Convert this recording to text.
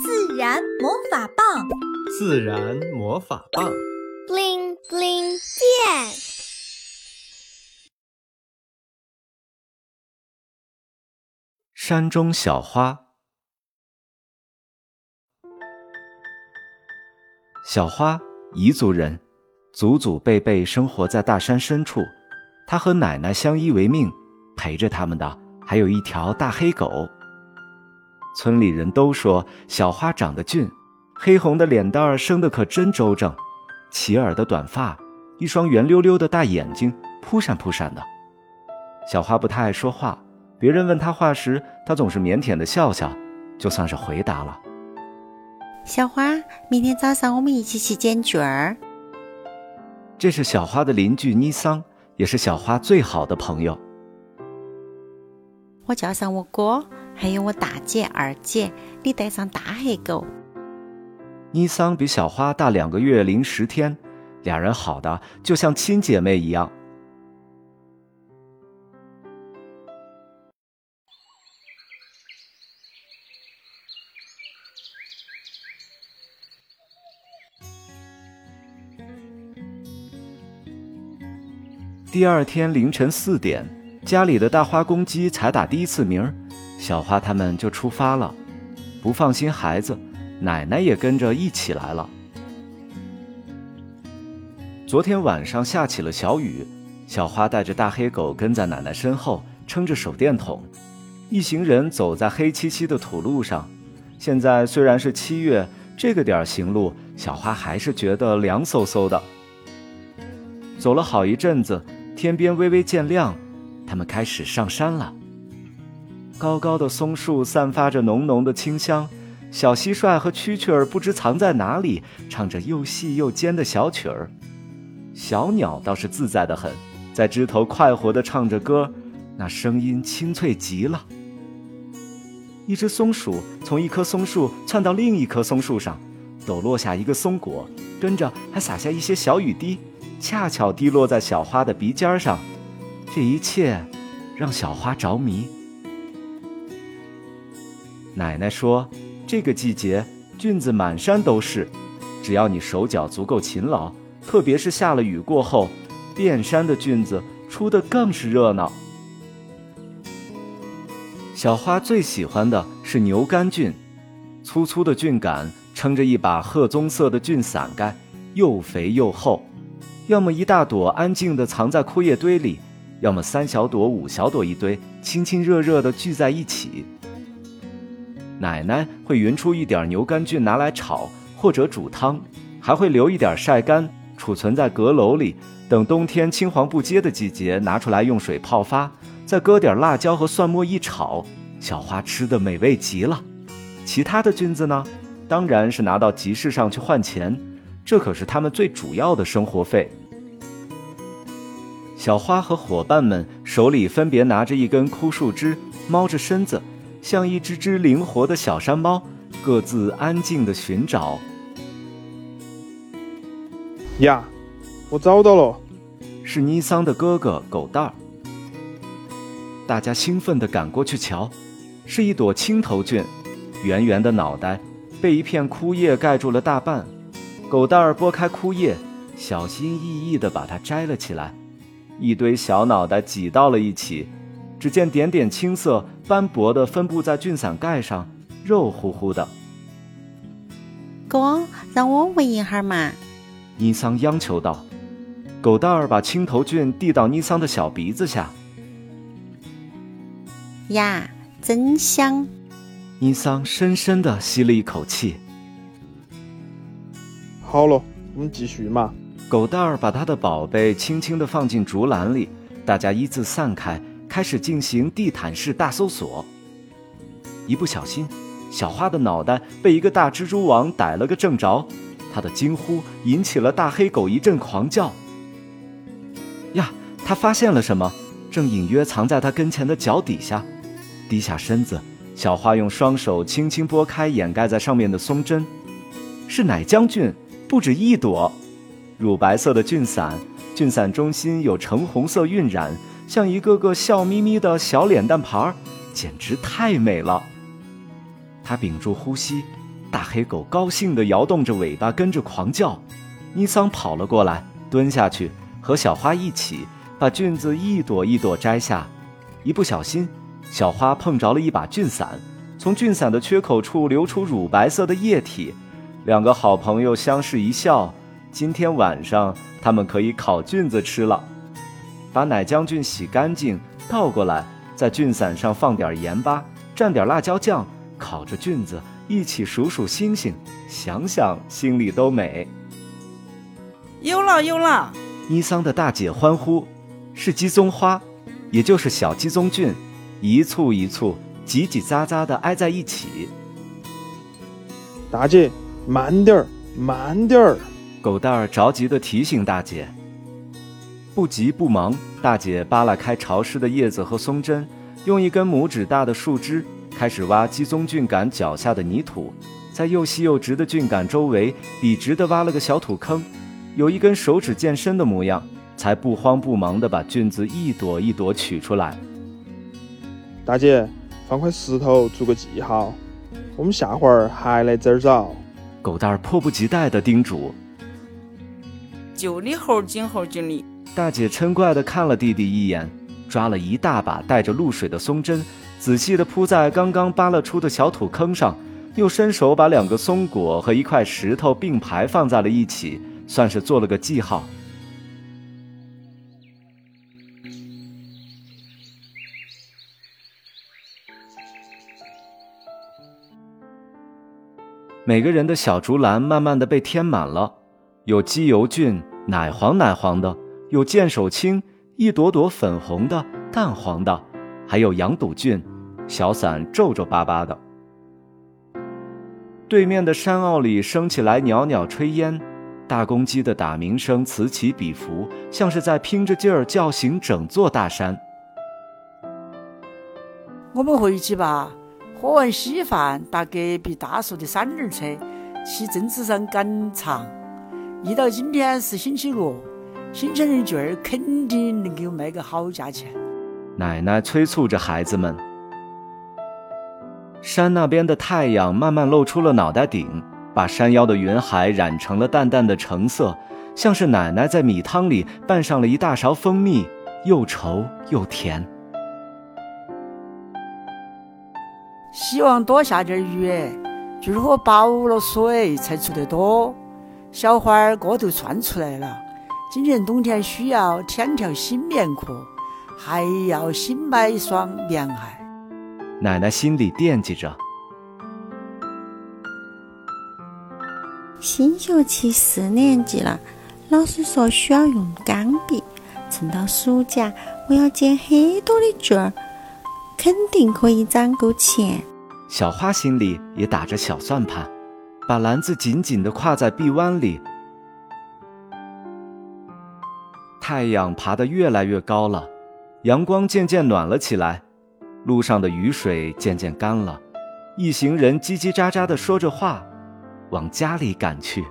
自然魔法棒，自然魔法棒，bling bling 变。山中小花，小花彝族人，祖祖辈辈生活在大山深处。她和奶奶相依为命，陪着他们的还有一条大黑狗。村里人都说小花长得俊，黑红的脸蛋儿生得可真周正，齐耳的短发，一双圆溜溜的大眼睛，扑闪扑闪的。小花不太爱说话，别人问她话时，她总是腼腆的笑笑，就算是回答了。小花，明天早上我们一起去捡菌儿。这是小花的邻居尼桑，也是小花最好的朋友。我叫上我哥。还有我大姐、二姐，你带上大黑狗。妮桑比小花大两个月零十天，俩人好的就像亲姐妹一样。第二天凌晨四点，家里的大花公鸡才打第一次鸣儿。小花他们就出发了，不放心孩子，奶奶也跟着一起来了。昨天晚上下起了小雨，小花带着大黑狗跟在奶奶身后，撑着手电筒，一行人走在黑漆漆的土路上。现在虽然是七月，这个点儿行路，小花还是觉得凉飕飕的。走了好一阵子，天边微微见亮，他们开始上山了。高高的松树散发着浓浓的清香，小蟋蟀和蛐蛐儿不知藏在哪里，唱着又细又尖的小曲儿。小鸟倒是自在的很，在枝头快活地唱着歌，那声音清脆极了。一只松鼠从一棵松树窜到另一棵松树上，抖落下一个松果，跟着还洒下一些小雨滴，恰巧滴落在小花的鼻尖上。这一切让小花着迷。奶奶说：“这个季节，菌子满山都是，只要你手脚足够勤劳，特别是下了雨过后，遍山的菌子出的更是热闹。”小花最喜欢的是牛肝菌，粗粗的菌杆撑着一把褐棕色的菌伞盖，又肥又厚，要么一大朵安静地藏在枯叶堆里，要么三小朵、五小朵一堆，亲亲热热地聚在一起。奶奶会匀出一点牛肝菌拿来炒或者煮汤，还会留一点晒干，储存在阁楼里，等冬天青黄不接的季节拿出来用水泡发，再搁点辣椒和蒜末一炒，小花吃的美味极了。其他的菌子呢，当然是拿到集市上去换钱，这可是他们最主要的生活费。小花和伙伴们手里分别拿着一根枯树枝，猫着身子。像一只只灵活的小山猫，各自安静的寻找。呀，我找到了，是尼桑的哥哥狗蛋儿。大家兴奋地赶过去瞧，是一朵青头菌，圆圆的脑袋被一片枯叶盖住了大半。狗蛋儿拨开枯叶，小心翼翼地把它摘了起来，一堆小脑袋挤到了一起。只见点点青色斑驳的分布在菌伞盖上，肉乎乎的。哥，让我闻一下嘛！尼桑央求道。狗蛋儿把青头菌递到尼桑的小鼻子下。呀，真香！尼桑深深的吸了一口气。好了，我们继续嘛。狗蛋儿把他的宝贝轻轻地放进竹篮里，大家依次散开。开始进行地毯式大搜索。一不小心，小花的脑袋被一个大蜘蛛网逮了个正着，它的惊呼引起了大黑狗一阵狂叫。呀，它发现了什么？正隐约藏在它跟前的脚底下。低下身子，小花用双手轻轻拨开掩盖在上面的松针，是奶浆菌，不止一朵，乳白色的菌伞，菌伞中心有橙红色晕染。像一个个笑眯眯的小脸蛋盘儿，简直太美了。他屏住呼吸，大黑狗高兴地摇动着尾巴，跟着狂叫。尼桑跑了过来，蹲下去和小花一起把菌子一朵一朵摘下。一不小心，小花碰着了一把菌伞，从菌伞的缺口处流出乳白色的液体。两个好朋友相视一笑，今天晚上他们可以烤菌子吃了。把奶浆菌洗干净，倒过来，在菌伞上放点盐巴，蘸点辣椒酱，烤着菌子，一起数数星星，想想心里都美。有了有了！尼桑的大姐欢呼：“是鸡枞花，也就是小鸡枞菌，一簇一簇，叽叽喳喳的挨在一起。”大姐。慢点儿，慢点儿！狗蛋儿着急地提醒大姐。不急不忙，大姐扒拉开潮湿的叶子和松针，用一根拇指大的树枝开始挖鸡枞菌杆脚下的泥土，在又细又直的菌杆周围笔直地挖了个小土坑，有一根手指健身的模样，才不慌不忙地把菌子一朵一朵取出来。大姐，放块石头做个记号，我们下会儿还来这儿找。狗蛋儿迫不及待地叮嘱：“就你猴精猴精的！”大姐嗔怪地看了弟弟一眼，抓了一大把带着露水的松针，仔细地铺在刚刚扒拉出的小土坑上，又伸手把两个松果和一块石头并排放在了一起，算是做了个记号。每个人的小竹篮慢慢的被填满了，有鸡油菌，奶黄奶黄的；有剑手青，一朵朵粉红的、淡黄的；还有羊肚菌，小伞皱皱巴巴的。对面的山坳里升起来袅袅炊烟，大公鸡的打鸣声此起彼伏，像是在拼着劲儿叫醒整座大山。我们回去吧。喝完稀饭，搭隔壁大叔的三轮车，去镇子上赶场。一到今天是星期六，新鲜人券儿肯定能给我卖个好价钱。奶奶催促着孩子们。山那边的太阳慢慢露出了脑袋顶，把山腰的云海染成了淡淡的橙色，像是奶奶在米汤里拌上了一大勺蜂蜜，又稠又甜。希望多下点雨，就是我饱了水才出得多。小花儿个头窜出来了，今年冬天需要添条新棉裤，还要新买一双棉鞋。奶奶心里惦记着。新学期四年级了，老师说需要用钢笔，趁到暑假我要捡很多的卷儿。肯定可以攒够钱。小花心里也打着小算盘，把篮子紧紧地挎在臂弯里。太阳爬得越来越高了，阳光渐渐暖了起来，路上的雨水渐渐干了。一行人叽叽喳喳地说着话，往家里赶去。